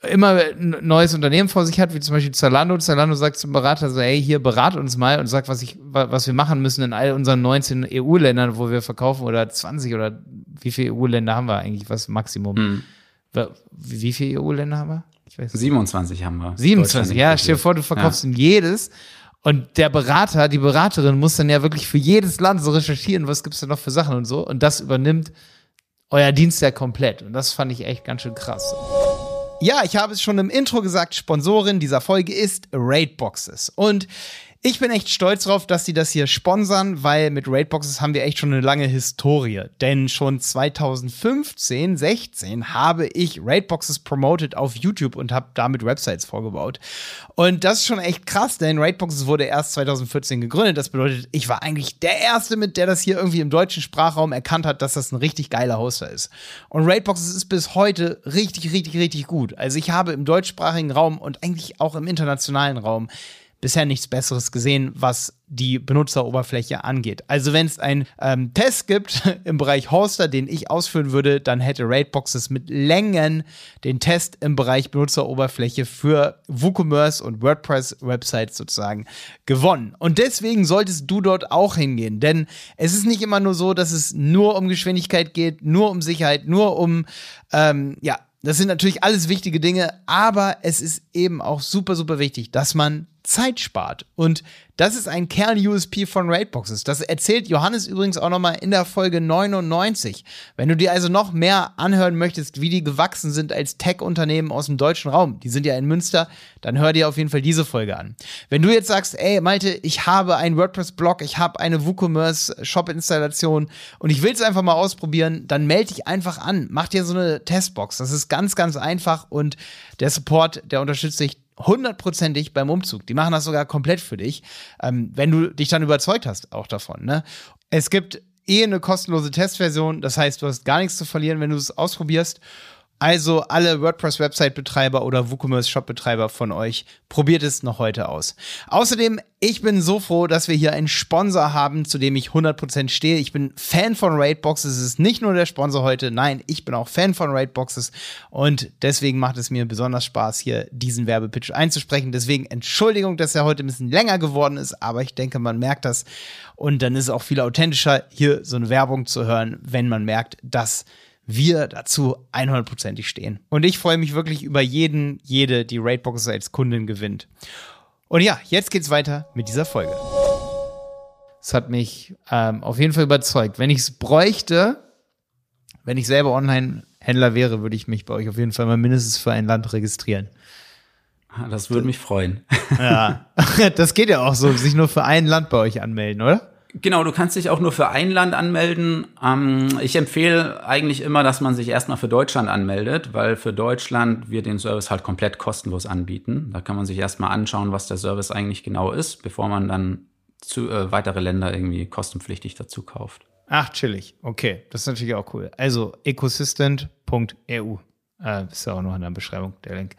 immer ein neues Unternehmen vor sich hat, wie zum Beispiel Zalando. Zalando sagt zum Berater so, hey, hier berat uns mal und sagt, was ich, was wir machen müssen in all unseren 19 EU-Ländern, wo wir verkaufen oder 20 oder wie viele EU-Länder haben wir eigentlich? Was Maximum? Hm. Wie viele EU-Länder haben wir? Ich weiß nicht. 27 haben wir. 27, ja, stell dir vor, du verkaufst ja. in jedes. Und der Berater, die Beraterin muss dann ja wirklich für jedes Land so recherchieren, was gibt's da noch für Sachen und so. Und das übernimmt euer Dienst ja komplett. Und das fand ich echt ganz schön krass. Ja, ich habe es schon im Intro gesagt, Sponsorin dieser Folge ist Raidboxes. Und ich bin echt stolz drauf, dass sie das hier sponsern, weil mit Raidboxes haben wir echt schon eine lange Historie. Denn schon 2015, 16 habe ich Raidboxes promoted auf YouTube und habe damit Websites vorgebaut. Und das ist schon echt krass, denn Raidboxes wurde erst 2014 gegründet. Das bedeutet, ich war eigentlich der Erste, mit der das hier irgendwie im deutschen Sprachraum erkannt hat, dass das ein richtig geiler Hoster ist. Und Raidboxes ist bis heute richtig, richtig, richtig gut. Also ich habe im deutschsprachigen Raum und eigentlich auch im internationalen Raum bisher nichts Besseres gesehen, was die Benutzeroberfläche angeht. Also wenn es einen ähm, Test gibt im Bereich Hoster, den ich ausführen würde, dann hätte Raidboxes mit Längen den Test im Bereich Benutzeroberfläche für WooCommerce und WordPress-Websites sozusagen gewonnen. Und deswegen solltest du dort auch hingehen, denn es ist nicht immer nur so, dass es nur um Geschwindigkeit geht, nur um Sicherheit, nur um ähm, ja das sind natürlich alles wichtige Dinge, aber es ist eben auch super, super wichtig, dass man Zeit spart. Und das ist ein Kern-USP von Raidboxes. Das erzählt Johannes übrigens auch nochmal in der Folge 99. Wenn du dir also noch mehr anhören möchtest, wie die gewachsen sind als Tech-Unternehmen aus dem deutschen Raum, die sind ja in Münster, dann hör dir auf jeden Fall diese Folge an. Wenn du jetzt sagst, ey Malte, ich habe einen WordPress-Blog, ich habe eine WooCommerce-Shop-Installation und ich will es einfach mal ausprobieren, dann melde dich einfach an. Mach dir so eine Testbox. Das ist ganz, ganz einfach und der Support, der unterstützt dich hundertprozentig beim Umzug. Die machen das sogar komplett für dich, ähm, wenn du dich dann überzeugt hast auch davon. Ne? Es gibt eh eine kostenlose Testversion, das heißt, du hast gar nichts zu verlieren, wenn du es ausprobierst. Also alle WordPress-Website-Betreiber oder WooCommerce-Shop-Betreiber von euch, probiert es noch heute aus. Außerdem, ich bin so froh, dass wir hier einen Sponsor haben, zu dem ich 100% stehe. Ich bin Fan von Raidboxes. Es ist nicht nur der Sponsor heute, nein, ich bin auch Fan von Raidboxes und deswegen macht es mir besonders Spaß, hier diesen Werbepitch einzusprechen. Deswegen Entschuldigung, dass er heute ein bisschen länger geworden ist, aber ich denke, man merkt das und dann ist es auch viel authentischer, hier so eine Werbung zu hören, wenn man merkt, dass wir dazu 100%ig stehen. Und ich freue mich wirklich über jeden, jede, die Raidboxes als Kundin gewinnt. Und ja, jetzt geht's weiter mit dieser Folge. Es hat mich ähm, auf jeden Fall überzeugt. Wenn ich es bräuchte, wenn ich selber Online-Händler wäre, würde ich mich bei euch auf jeden Fall mal mindestens für ein Land registrieren. Ah, das würde mich freuen. Ja, das geht ja auch so, sich nur für ein Land bei euch anmelden, oder? Genau, du kannst dich auch nur für ein Land anmelden. Ähm, ich empfehle eigentlich immer, dass man sich erstmal für Deutschland anmeldet, weil für Deutschland wir den Service halt komplett kostenlos anbieten. Da kann man sich erstmal anschauen, was der Service eigentlich genau ist, bevor man dann zu äh, weitere Länder irgendwie kostenpflichtig dazu kauft. Ach, chillig. Okay, das ist natürlich auch cool. Also ecosystem.eu. Äh, ist ja auch noch in der Beschreibung, der Link.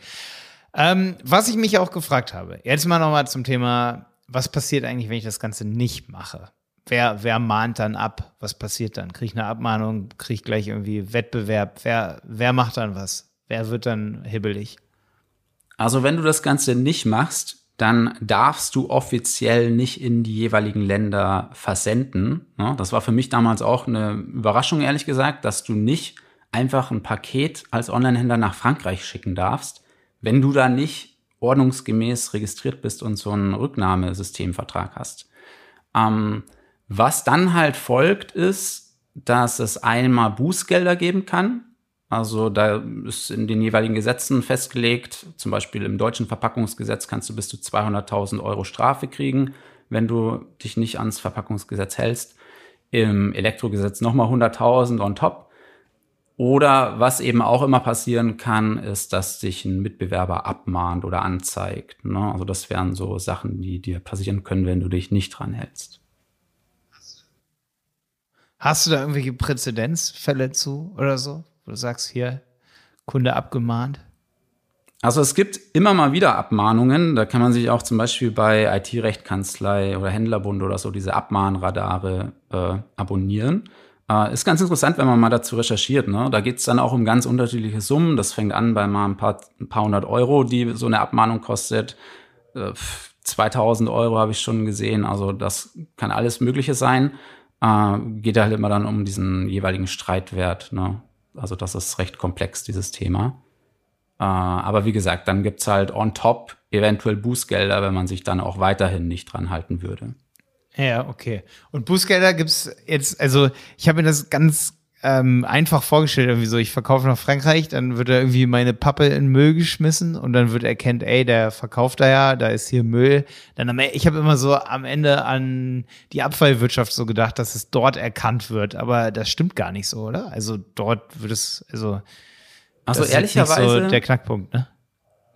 Ähm, was ich mich auch gefragt habe, jetzt mal nochmal zum Thema, was passiert eigentlich, wenn ich das Ganze nicht mache? Wer, wer mahnt dann ab? Was passiert dann? Kriege ich eine Abmahnung? Kriege ich gleich irgendwie Wettbewerb? Wer, wer macht dann was? Wer wird dann hibbelig? Also wenn du das Ganze nicht machst, dann darfst du offiziell nicht in die jeweiligen Länder versenden. Das war für mich damals auch eine Überraschung, ehrlich gesagt, dass du nicht einfach ein Paket als Onlinehändler nach Frankreich schicken darfst, wenn du da nicht ordnungsgemäß registriert bist und so einen Rücknahmesystemvertrag hast. Ähm, was dann halt folgt, ist, dass es einmal Bußgelder geben kann. Also da ist in den jeweiligen Gesetzen festgelegt, zum Beispiel im deutschen Verpackungsgesetz kannst du bis zu 200.000 Euro Strafe kriegen, wenn du dich nicht ans Verpackungsgesetz hältst. Im Elektrogesetz nochmal 100.000 on top. Oder was eben auch immer passieren kann, ist, dass sich ein Mitbewerber abmahnt oder anzeigt. Ne? Also das wären so Sachen, die dir passieren können, wenn du dich nicht dran hältst. Hast du da irgendwelche Präzedenzfälle zu oder so? Wo du sagst, hier, Kunde abgemahnt? Also es gibt immer mal wieder Abmahnungen. Da kann man sich auch zum Beispiel bei IT-Rechtkanzlei oder Händlerbund oder so diese Abmahnradare äh, abonnieren. Äh, ist ganz interessant, wenn man mal dazu recherchiert. Ne? Da geht es dann auch um ganz unterschiedliche Summen. Das fängt an bei mal ein paar, ein paar hundert Euro, die so eine Abmahnung kostet. Äh, 2000 Euro habe ich schon gesehen. Also das kann alles Mögliche sein. Äh, geht halt immer dann um diesen jeweiligen Streitwert. Ne? Also das ist recht komplex, dieses Thema. Äh, aber wie gesagt, dann gibt's halt on top eventuell Bußgelder, wenn man sich dann auch weiterhin nicht dran halten würde. Ja, okay. Und Bußgelder gibt's jetzt, also ich habe mir das ganz ähm, einfach vorgestellt, irgendwie so, ich verkaufe nach Frankreich, dann wird da irgendwie meine Pappe in Müll geschmissen und dann wird erkennt, ey, der verkauft da ja, da ist hier Müll. Dann am, ich habe immer so am Ende an die Abfallwirtschaft so gedacht, dass es dort erkannt wird, aber das stimmt gar nicht so, oder? Also dort wird es, also also ehrlicherweise so der Knackpunkt, ne?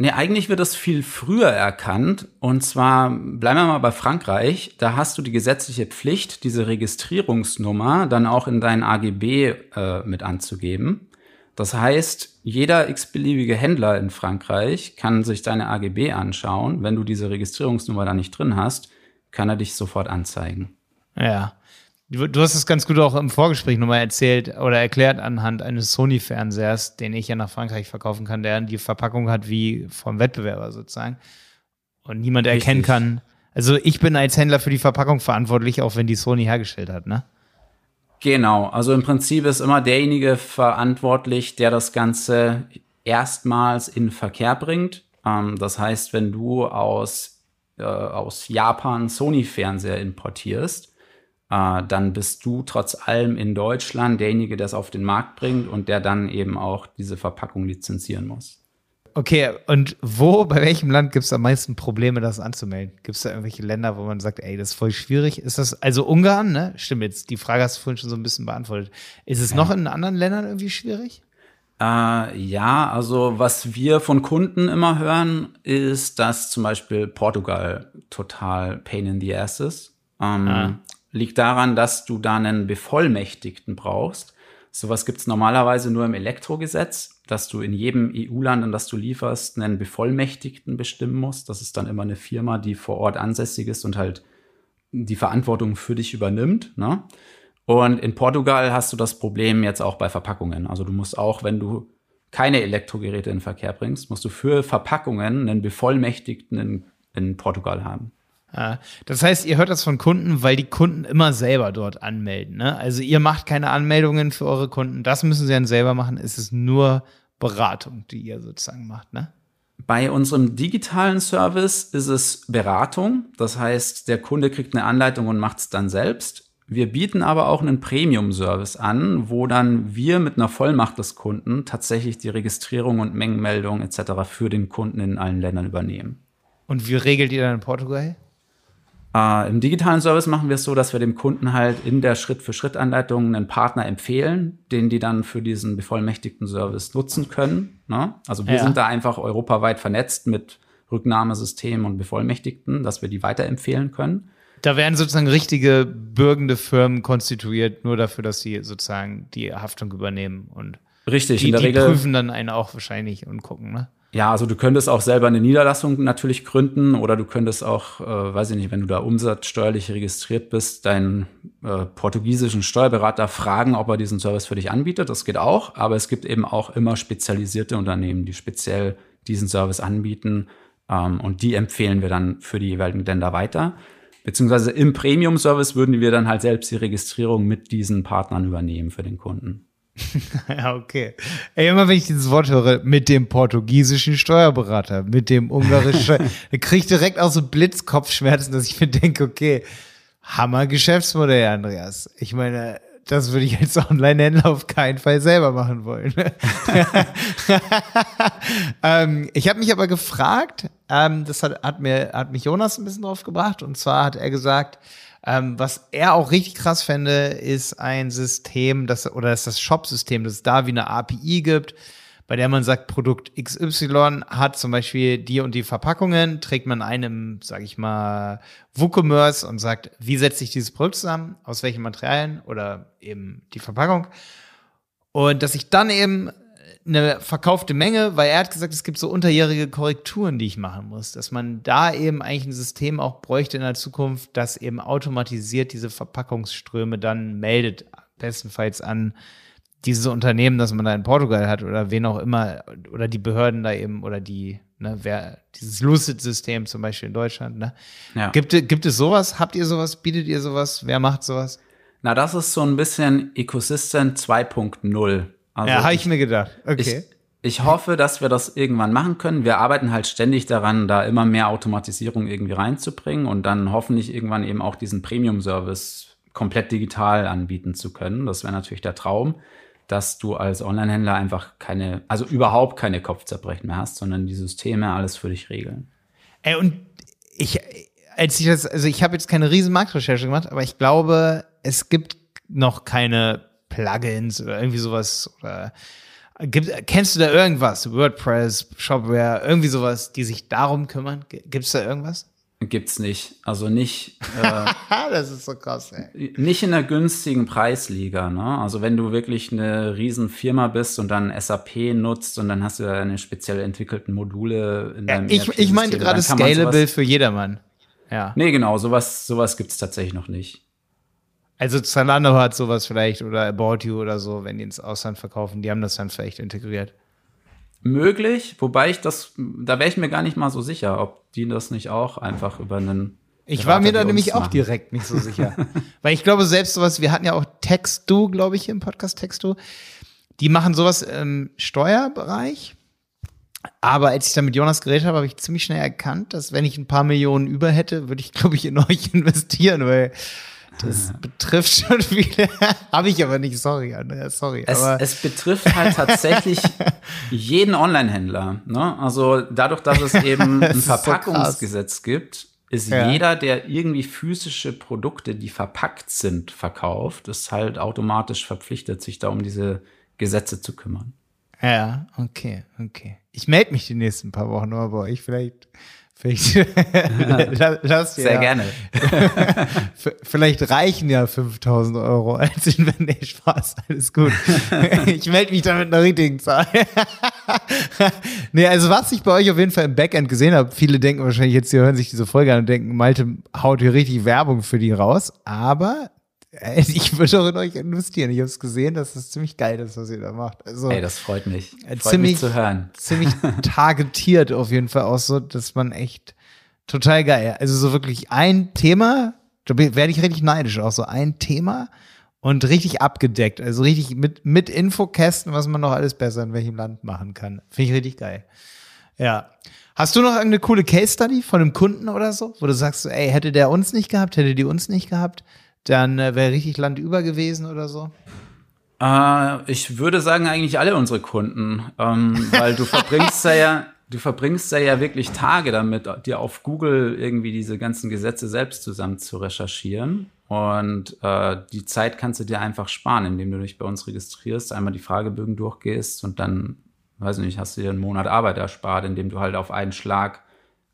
Nee, eigentlich wird das viel früher erkannt. Und zwar, bleiben wir mal bei Frankreich, da hast du die gesetzliche Pflicht, diese Registrierungsnummer dann auch in dein AGB äh, mit anzugeben. Das heißt, jeder x-beliebige Händler in Frankreich kann sich deine AGB anschauen. Wenn du diese Registrierungsnummer da nicht drin hast, kann er dich sofort anzeigen. Ja. Du hast es ganz gut auch im Vorgespräch nochmal erzählt oder erklärt anhand eines Sony-Fernsehers, den ich ja nach Frankreich verkaufen kann, der die Verpackung hat wie vom Wettbewerber sozusagen. Und niemand Richtig. erkennen kann. Also ich bin als Händler für die Verpackung verantwortlich, auch wenn die Sony hergestellt hat, ne? Genau, also im Prinzip ist immer derjenige verantwortlich, der das Ganze erstmals in Verkehr bringt. Ähm, das heißt, wenn du aus, äh, aus Japan Sony-Fernseher importierst, äh, dann bist du trotz allem in Deutschland derjenige, der es auf den Markt bringt und der dann eben auch diese Verpackung lizenzieren muss. Okay, und wo, bei welchem Land gibt es am meisten Probleme, das anzumelden? Gibt es da irgendwelche Länder, wo man sagt, ey, das ist voll schwierig? Ist das, also Ungarn, ne? Stimmt jetzt, die Frage hast du vorhin schon so ein bisschen beantwortet. Ist es ja. noch in anderen Ländern irgendwie schwierig? Äh, ja, also was wir von Kunden immer hören, ist, dass zum Beispiel Portugal total pain in the ass ist. Ähm, ah liegt daran, dass du da einen Bevollmächtigten brauchst. Sowas gibt's normalerweise nur im Elektrogesetz, dass du in jedem EU-Land, in das du lieferst, einen Bevollmächtigten bestimmen musst. Das ist dann immer eine Firma, die vor Ort ansässig ist und halt die Verantwortung für dich übernimmt. Ne? Und in Portugal hast du das Problem jetzt auch bei Verpackungen. Also du musst auch, wenn du keine Elektrogeräte in Verkehr bringst, musst du für Verpackungen einen Bevollmächtigten in, in Portugal haben. Ja, das heißt, ihr hört das von Kunden, weil die Kunden immer selber dort anmelden. Ne? Also ihr macht keine Anmeldungen für eure Kunden. Das müssen sie dann selber machen. Es ist nur Beratung, die ihr sozusagen macht. Ne? Bei unserem digitalen Service ist es Beratung. Das heißt, der Kunde kriegt eine Anleitung und macht es dann selbst. Wir bieten aber auch einen Premium-Service an, wo dann wir mit einer Vollmacht des Kunden tatsächlich die Registrierung und Mengenmeldung etc. für den Kunden in allen Ländern übernehmen. Und wie regelt ihr dann in Portugal? Äh, Im digitalen Service machen wir es so, dass wir dem Kunden halt in der Schritt-für-Schritt-Anleitung einen Partner empfehlen, den die dann für diesen bevollmächtigten Service nutzen können. Ne? Also wir ja. sind da einfach europaweit vernetzt mit Rücknahmesystemen und Bevollmächtigten, dass wir die weiterempfehlen können. Da werden sozusagen richtige bürgende Firmen konstituiert, nur dafür, dass sie sozusagen die Haftung übernehmen und Richtig, die, in der die Regel prüfen dann einen auch wahrscheinlich und gucken, ne? Ja, also du könntest auch selber eine Niederlassung natürlich gründen oder du könntest auch, äh, weiß ich nicht, wenn du da umsatzsteuerlich registriert bist, deinen äh, portugiesischen Steuerberater fragen, ob er diesen Service für dich anbietet. Das geht auch, aber es gibt eben auch immer spezialisierte Unternehmen, die speziell diesen Service anbieten ähm, und die empfehlen wir dann für die jeweiligen Länder weiter. Beziehungsweise im Premium-Service würden wir dann halt selbst die Registrierung mit diesen Partnern übernehmen für den Kunden. ja, okay. Ey, immer wenn ich dieses Wort höre, mit dem portugiesischen Steuerberater, mit dem ungarischen, da kriege ich direkt auch so Blitzkopfschmerzen, dass ich mir denke, okay, Hammer Geschäftsmodell, Andreas. Ich meine, das würde ich als Online-Händler auf keinen Fall selber machen wollen. ähm, ich habe mich aber gefragt, ähm, das hat, hat, mir, hat mich Jonas ein bisschen drauf gebracht, und zwar hat er gesagt, ähm, was er auch richtig krass fände, ist ein System, das, oder ist das Shop-System, dass es da wie eine API gibt, bei der man sagt, Produkt XY hat zum Beispiel die und die Verpackungen, trägt man einem, sage ich mal, WooCommerce und sagt, wie setze ich dieses Produkt zusammen, aus welchen Materialien oder eben die Verpackung. Und dass ich dann eben eine verkaufte Menge, weil er hat gesagt, es gibt so unterjährige Korrekturen, die ich machen muss, dass man da eben eigentlich ein System auch bräuchte in der Zukunft, das eben automatisiert diese Verpackungsströme dann meldet, bestenfalls an dieses Unternehmen, das man da in Portugal hat oder wen auch immer, oder die Behörden da eben, oder die, ne, wer, dieses Lucid-System zum Beispiel in Deutschland, ne? Ja. Gibt, gibt es sowas? Habt ihr sowas? Bietet ihr sowas? Wer macht sowas? Na, das ist so ein bisschen Ecosystem 2.0. Also ja, habe ich mir gedacht. Okay. Ich, ich hoffe, dass wir das irgendwann machen können. Wir arbeiten halt ständig daran, da immer mehr Automatisierung irgendwie reinzubringen und dann hoffentlich irgendwann eben auch diesen Premium-Service komplett digital anbieten zu können. Das wäre natürlich der Traum dass du als Online-Händler einfach keine, also überhaupt keine Kopfzerbrechen mehr hast, sondern die Systeme alles für dich regeln. Ey, und ich, als ich das, also ich habe jetzt keine riesen Marktrecherche gemacht, aber ich glaube, es gibt noch keine Plugins oder irgendwie sowas oder gibt, kennst du da irgendwas? WordPress, Shopware, irgendwie sowas, die sich darum kümmern? Gibt es da irgendwas? Gibt's nicht. Also nicht. Äh, das ist so krass, ey. Nicht in einer günstigen Preisliga, ne? Also wenn du wirklich eine Riesenfirma bist und dann SAP nutzt und dann hast du deine speziell entwickelten Module in deinem ja, Ich, ich meinte gerade scalable für jedermann. Ja. Nee, genau, sowas, sowas gibt's tatsächlich noch nicht. Also Zalando hat sowas vielleicht oder About You oder so, wenn die ins Ausland verkaufen, die haben das dann vielleicht integriert möglich, wobei ich das, da wäre ich mir gar nicht mal so sicher, ob die das nicht auch einfach über einen. Ich war mir da nämlich machen. auch direkt nicht so sicher. Weil ich glaube, selbst sowas, wir hatten ja auch Textu, glaube ich, im Podcast Textu. Die machen sowas im Steuerbereich. Aber als ich da mit Jonas geredet habe, habe ich ziemlich schnell erkannt, dass wenn ich ein paar Millionen über hätte, würde ich, glaube ich, in euch investieren, weil das betrifft schon viele. Habe ich aber nicht, sorry, Andrea, sorry. Es, es betrifft halt tatsächlich jeden Online-Händler. Ne? Also dadurch, dass es eben ein Verpackungsgesetz so gibt, ist ja. jeder, der irgendwie physische Produkte, die verpackt sind, verkauft, ist halt automatisch verpflichtet, sich da um diese Gesetze zu kümmern. Ja, okay, okay. Ich melde mich die nächsten paar Wochen aber bei euch. Vielleicht, lass, Sehr ja. gerne. Vielleicht reichen ja 5000 Euro als Invent. Nee, Spaß, alles gut. Ich melde mich dann mit einer richtigen Zahl. nee, also was ich bei euch auf jeden Fall im Backend gesehen habe, viele denken wahrscheinlich jetzt, sie hören sich diese Folge an und denken, Malte haut hier richtig Werbung für die raus. Aber ich würde auch in euch investieren. Ich habe es gesehen, dass es ziemlich geil ist, was ihr da macht. Also, Ey, das freut mich. Äh, freut ziemlich, mich zu hören. Ziemlich targetiert auf jeden Fall auch so, dass man echt total geil. Also so wirklich ein Thema, da werde ich richtig neidisch auch so ein Thema und richtig abgedeckt. Also richtig mit, mit Infokästen, was man noch alles besser in welchem Land machen kann. Finde ich richtig geil. Ja. Hast du noch irgendeine coole Case Study von einem Kunden oder so, wo du sagst, ey, hätte der uns nicht gehabt, hätte die uns nicht gehabt? Dann äh, wäre richtig landüber gewesen oder so? Äh, ich würde sagen, eigentlich alle unsere Kunden, ähm, weil du verbringst da ja, du verbringst da ja wirklich Tage damit, dir auf Google irgendwie diese ganzen Gesetze selbst zusammen zu recherchieren. Und äh, die Zeit kannst du dir einfach sparen, indem du dich bei uns registrierst, einmal die Fragebögen durchgehst und dann, weiß ich nicht, hast du dir einen Monat Arbeit erspart, indem du halt auf einen Schlag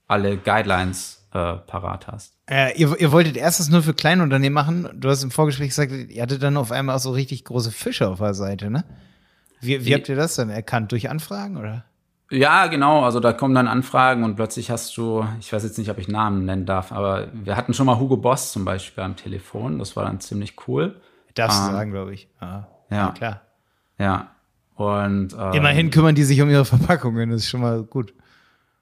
alle Guidelines äh, parat hast. Äh, ihr, ihr wolltet erst das nur für Kleinunternehmen machen. Du hast im Vorgespräch gesagt, ihr hattet dann auf einmal auch so richtig große Fische auf der Seite, ne? Wie, wie habt ihr das dann erkannt? Durch Anfragen oder? Ja, genau. Also da kommen dann Anfragen und plötzlich hast du, ich weiß jetzt nicht, ob ich Namen nennen darf, aber wir hatten schon mal Hugo Boss zum Beispiel am Telefon. Das war dann ziemlich cool. Darfst ähm, du sagen, glaube ich. Ah, ja. ja, klar. Ja. Und ähm, immerhin kümmern die sich um ihre Verpackungen. Das ist schon mal gut.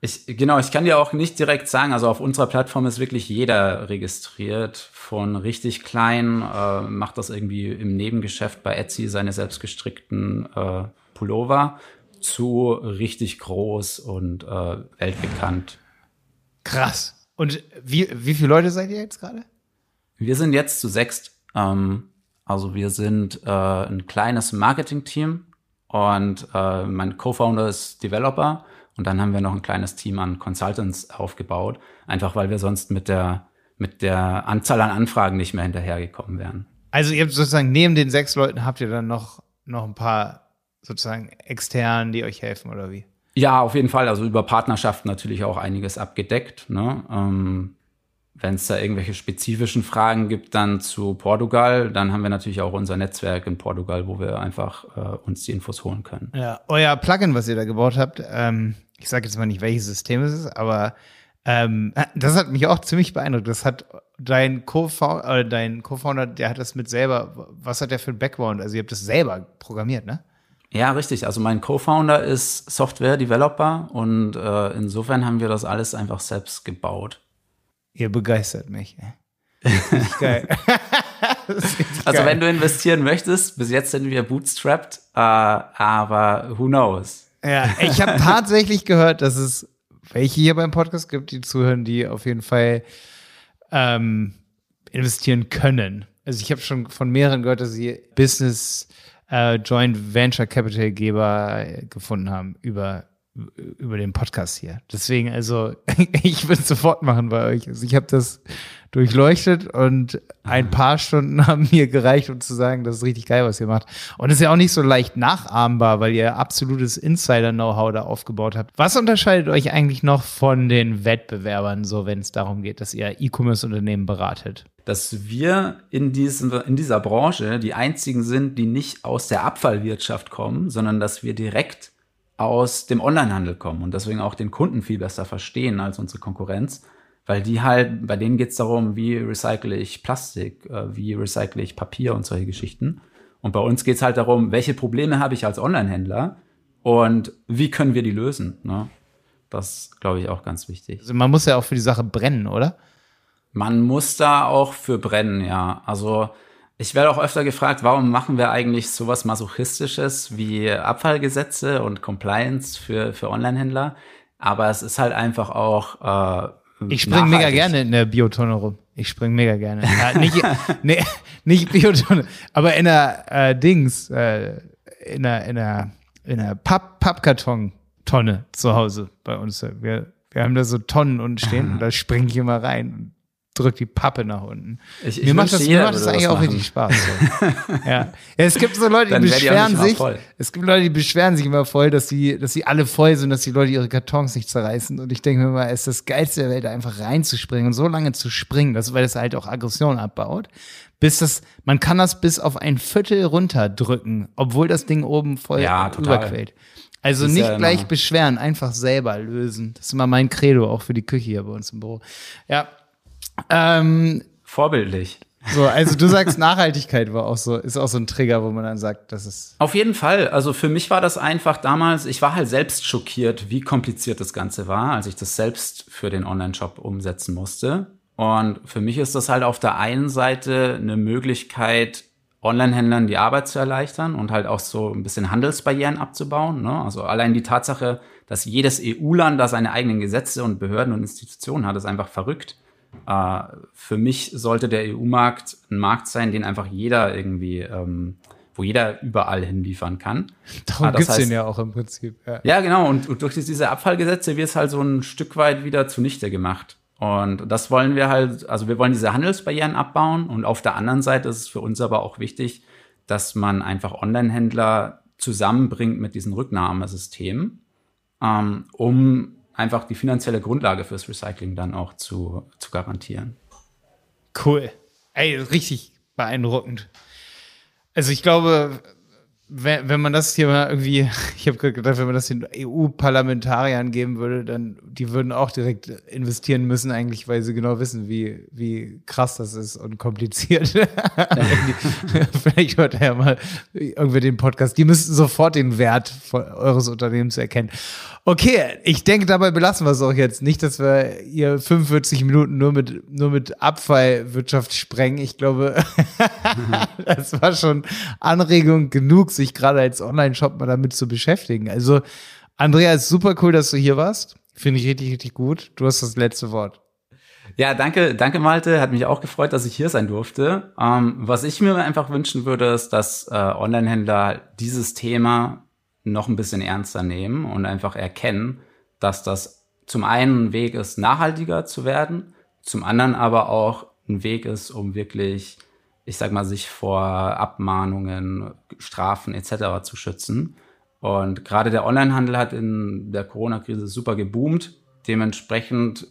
Ich, genau, ich kann dir auch nicht direkt sagen, also auf unserer Plattform ist wirklich jeder registriert, von richtig klein, äh, macht das irgendwie im Nebengeschäft bei Etsy seine selbstgestrickten äh, Pullover, zu richtig groß und äh, weltbekannt. Krass. Und wie, wie viele Leute seid ihr jetzt gerade? Wir sind jetzt zu sechst. Ähm, Also wir sind äh, ein kleines Marketing-Team und äh, mein Co-Founder ist Developer und dann haben wir noch ein kleines Team an Consultants aufgebaut, einfach weil wir sonst mit der, mit der Anzahl an Anfragen nicht mehr hinterhergekommen wären. Also ihr habt sozusagen neben den sechs Leuten habt ihr dann noch, noch ein paar sozusagen externen, die euch helfen oder wie? Ja, auf jeden Fall. Also über Partnerschaften natürlich auch einiges abgedeckt. Ne? Ähm, Wenn es da irgendwelche spezifischen Fragen gibt, dann zu Portugal, dann haben wir natürlich auch unser Netzwerk in Portugal, wo wir einfach äh, uns die Infos holen können. Ja, euer Plugin, was ihr da gebaut habt, ähm, ich sage jetzt mal nicht, welches System es ist, aber ähm, das hat mich auch ziemlich beeindruckt. Das hat dein Co-Founder, äh, dein Co-Founder, der hat das mit selber, was hat der für ein Background? Also ihr habt das selber programmiert, ne? Ja, richtig. Also mein Co-Founder ist Software-Developer und äh, insofern haben wir das alles einfach selbst gebaut. Ihr begeistert mich. Richtig geil. also geil. wenn du investieren möchtest, bis jetzt sind wir bootstrapped, äh, aber who knows? Ja, ich habe tatsächlich gehört, dass es welche hier beim Podcast gibt, die zuhören, die auf jeden Fall ähm, investieren können. Also ich habe schon von mehreren gehört, dass sie Business äh, Joint Venture Capital Geber gefunden haben über über den Podcast hier. Deswegen, also ich würde sofort machen bei euch. Also ich habe das durchleuchtet und ein paar Stunden haben mir gereicht, um zu sagen, das ist richtig geil, was ihr macht. Und es ist ja auch nicht so leicht nachahmbar, weil ihr absolutes Insider-Know-how da aufgebaut habt. Was unterscheidet euch eigentlich noch von den Wettbewerbern, so wenn es darum geht, dass ihr E-Commerce-Unternehmen beratet? dass wir in, diesem, in dieser Branche die einzigen sind, die nicht aus der Abfallwirtschaft kommen, sondern dass wir direkt aus dem Onlinehandel kommen und deswegen auch den Kunden viel besser verstehen als unsere Konkurrenz, weil die halt, bei denen geht es darum, wie recycle ich Plastik, äh, wie recycle ich Papier und solche Geschichten. Und bei uns geht es halt darum, welche Probleme habe ich als Onlinehändler und wie können wir die lösen. Ne? Das glaube ich auch ganz wichtig. Also man muss ja auch für die Sache brennen, oder? Man muss da auch für brennen, ja. Also ich werde auch öfter gefragt, warum machen wir eigentlich sowas Masochistisches wie Abfallgesetze und Compliance für, für Online-Händler? Aber es ist halt einfach auch. Äh, ich springe mega gerne in der Biotonne rum. Ich springe mega gerne. ja, nicht, nee, nicht Biotonne, aber in der äh, Dings, äh, in der, in der, in der Papp, Pappkarton-Tonne zu Hause bei uns. Wir, wir haben da so Tonnen unten stehen und da springe ich immer rein drückt die Pappe nach unten. Ich, ich mir macht das, mir macht das eigentlich auch richtig Spaß. So. ja. ja. Es gibt so Leute, die beschweren sich. Es gibt Leute, die beschweren sich immer voll, dass sie, dass sie alle voll sind, dass die Leute ihre Kartons nicht zerreißen. Und ich denke mir mal, es ist das Geilste der Welt, einfach reinzuspringen und so lange zu springen, das, weil das halt auch Aggression abbaut. Bis das, man kann das bis auf ein Viertel runterdrücken, obwohl das Ding oben voll ja, überquält. Also nicht ja gleich beschweren, einfach selber lösen. Das ist immer mein Credo, auch für die Küche hier bei uns im Büro. Ja, ähm, Vorbildlich. So, also du sagst, Nachhaltigkeit war auch so, ist auch so ein Trigger, wo man dann sagt, das ist. Auf jeden Fall. Also für mich war das einfach damals, ich war halt selbst schockiert, wie kompliziert das Ganze war, als ich das selbst für den Online-Shop umsetzen musste. Und für mich ist das halt auf der einen Seite eine Möglichkeit, Online-Händlern die Arbeit zu erleichtern und halt auch so ein bisschen Handelsbarrieren abzubauen. Ne? Also allein die Tatsache, dass jedes EU-Land da seine eigenen Gesetze und Behörden und Institutionen hat, ist einfach verrückt. Äh, für mich sollte der EU-Markt ein Markt sein, den einfach jeder irgendwie, ähm, wo jeder überall hinliefern kann. Darum gibt es den ja auch im Prinzip. Ja, ja genau. Und, und, durch diese Abfallgesetze wird es halt so ein Stück weit wieder zunichte gemacht. Und das wollen wir halt, also wir wollen diese Handelsbarrieren abbauen. Und auf der anderen Seite ist es für uns aber auch wichtig, dass man einfach Online-Händler zusammenbringt mit diesen Rücknahmesystemen, ähm, um einfach die finanzielle Grundlage fürs Recycling dann auch zu, zu garantieren. Cool. Ey, richtig beeindruckend. Also ich glaube, wenn, wenn man das hier mal irgendwie, ich habe gedacht, wenn man das den EU-Parlamentariern geben würde, dann die würden auch direkt investieren müssen, eigentlich, weil sie genau wissen, wie, wie krass das ist und kompliziert. Vielleicht hört er ja mal irgendwie den Podcast. Die müssten sofort den Wert eures Unternehmens erkennen. Okay, ich denke, dabei belassen wir es auch jetzt. Nicht, dass wir hier 45 Minuten nur mit, nur mit Abfallwirtschaft sprengen. Ich glaube, das war schon Anregung genug, sich gerade als Online-Shop mal damit zu beschäftigen. Also, Andrea, ist super cool, dass du hier warst. Finde ich richtig, richtig gut. Du hast das letzte Wort. Ja, danke, danke Malte. Hat mich auch gefreut, dass ich hier sein durfte. Ähm, was ich mir einfach wünschen würde, ist, dass äh, Online-Händler dieses Thema noch ein bisschen ernster nehmen und einfach erkennen, dass das zum einen ein Weg ist, nachhaltiger zu werden, zum anderen aber auch ein Weg ist, um wirklich, ich sag mal, sich vor Abmahnungen, Strafen etc. zu schützen. Und gerade der Onlinehandel hat in der Corona-Krise super geboomt. Dementsprechend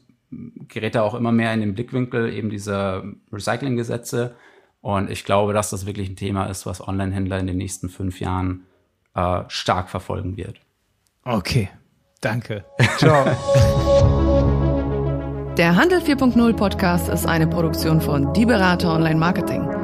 gerät er auch immer mehr in den Blickwinkel eben dieser Recycling-Gesetze. Und ich glaube, dass das wirklich ein Thema ist, was Online-Händler in den nächsten fünf Jahren äh, stark verfolgen wird. Okay, danke. Ciao. Der Handel 4.0 Podcast ist eine Produktion von Die Berater Online Marketing.